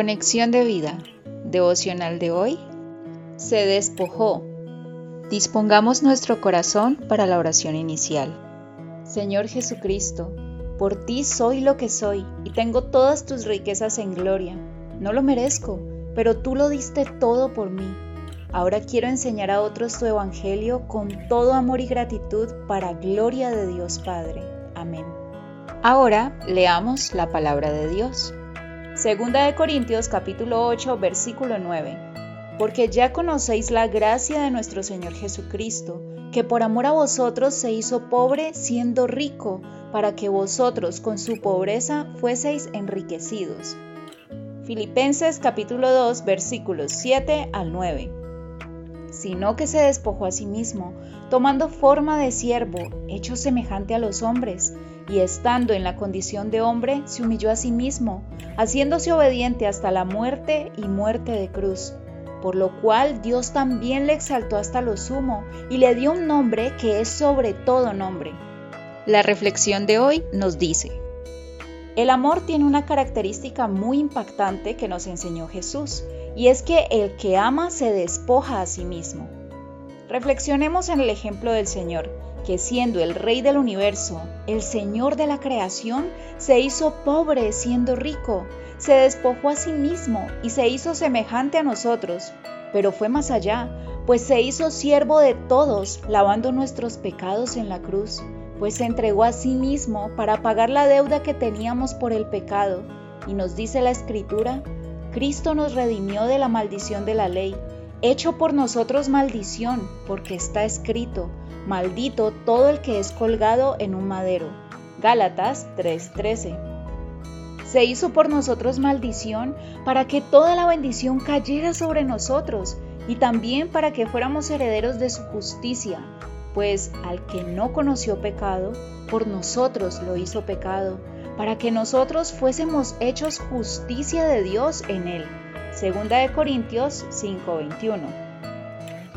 Conexión de vida. Devocional de hoy. Se despojó. Dispongamos nuestro corazón para la oración inicial. Señor Jesucristo, por ti soy lo que soy y tengo todas tus riquezas en gloria. No lo merezco, pero tú lo diste todo por mí. Ahora quiero enseñar a otros tu evangelio con todo amor y gratitud para gloria de Dios Padre. Amén. Ahora leamos la palabra de Dios. Segunda de Corintios capítulo 8 versículo 9. Porque ya conocéis la gracia de nuestro Señor Jesucristo, que por amor a vosotros se hizo pobre siendo rico, para que vosotros con su pobreza fueseis enriquecidos. Filipenses capítulo 2 versículos 7 al 9 sino que se despojó a sí mismo, tomando forma de siervo, hecho semejante a los hombres, y estando en la condición de hombre, se humilló a sí mismo, haciéndose obediente hasta la muerte y muerte de cruz. Por lo cual Dios también le exaltó hasta lo sumo y le dio un nombre que es sobre todo nombre. La reflexión de hoy nos dice, el amor tiene una característica muy impactante que nos enseñó Jesús, y es que el que ama se despoja a sí mismo. Reflexionemos en el ejemplo del Señor, que siendo el Rey del universo, el Señor de la creación, se hizo pobre siendo rico, se despojó a sí mismo y se hizo semejante a nosotros, pero fue más allá, pues se hizo siervo de todos, lavando nuestros pecados en la cruz pues se entregó a sí mismo para pagar la deuda que teníamos por el pecado. Y nos dice la Escritura, Cristo nos redimió de la maldición de la ley, hecho por nosotros maldición, porque está escrito, maldito todo el que es colgado en un madero. Gálatas 3:13. Se hizo por nosotros maldición para que toda la bendición cayera sobre nosotros y también para que fuéramos herederos de su justicia pues al que no conoció pecado, por nosotros lo hizo pecado, para que nosotros fuésemos hechos justicia de Dios en él. Segunda de Corintios 5:21.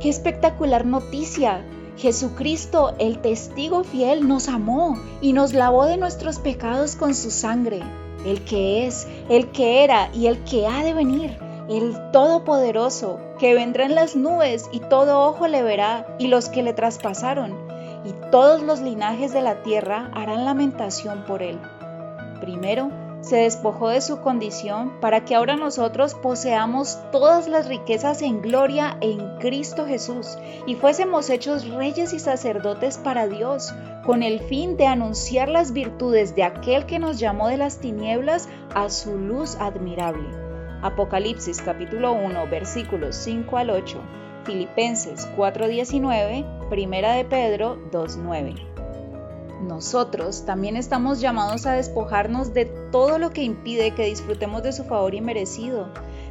¡Qué espectacular noticia! Jesucristo, el testigo fiel, nos amó y nos lavó de nuestros pecados con su sangre, el que es, el que era y el que ha de venir el Todopoderoso, que vendrá en las nubes y todo ojo le verá, y los que le traspasaron, y todos los linajes de la tierra harán lamentación por él. Primero, se despojó de su condición para que ahora nosotros poseamos todas las riquezas en gloria en Cristo Jesús y fuésemos hechos reyes y sacerdotes para Dios, con el fin de anunciar las virtudes de aquel que nos llamó de las tinieblas a su luz admirable. Apocalipsis capítulo 1 versículos 5 al 8, Filipenses 4:19, Primera de Pedro 2:9. Nosotros también estamos llamados a despojarnos de todo lo que impide que disfrutemos de su favor inmerecido,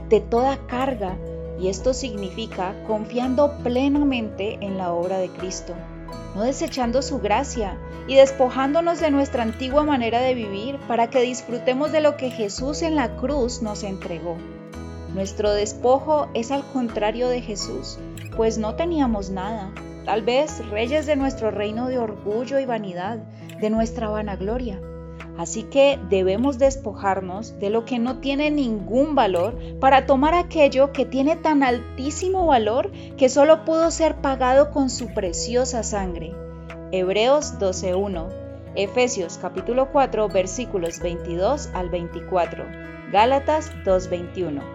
de toda carga, y esto significa confiando plenamente en la obra de Cristo no desechando su gracia y despojándonos de nuestra antigua manera de vivir para que disfrutemos de lo que Jesús en la cruz nos entregó. Nuestro despojo es al contrario de Jesús, pues no teníamos nada, tal vez reyes de nuestro reino de orgullo y vanidad, de nuestra vanagloria. Así que debemos despojarnos de lo que no tiene ningún valor para tomar aquello que tiene tan altísimo valor que solo pudo ser pagado con su preciosa sangre. Hebreos 12.1, Efesios capítulo 4 versículos 22 al 24, Gálatas 2.21.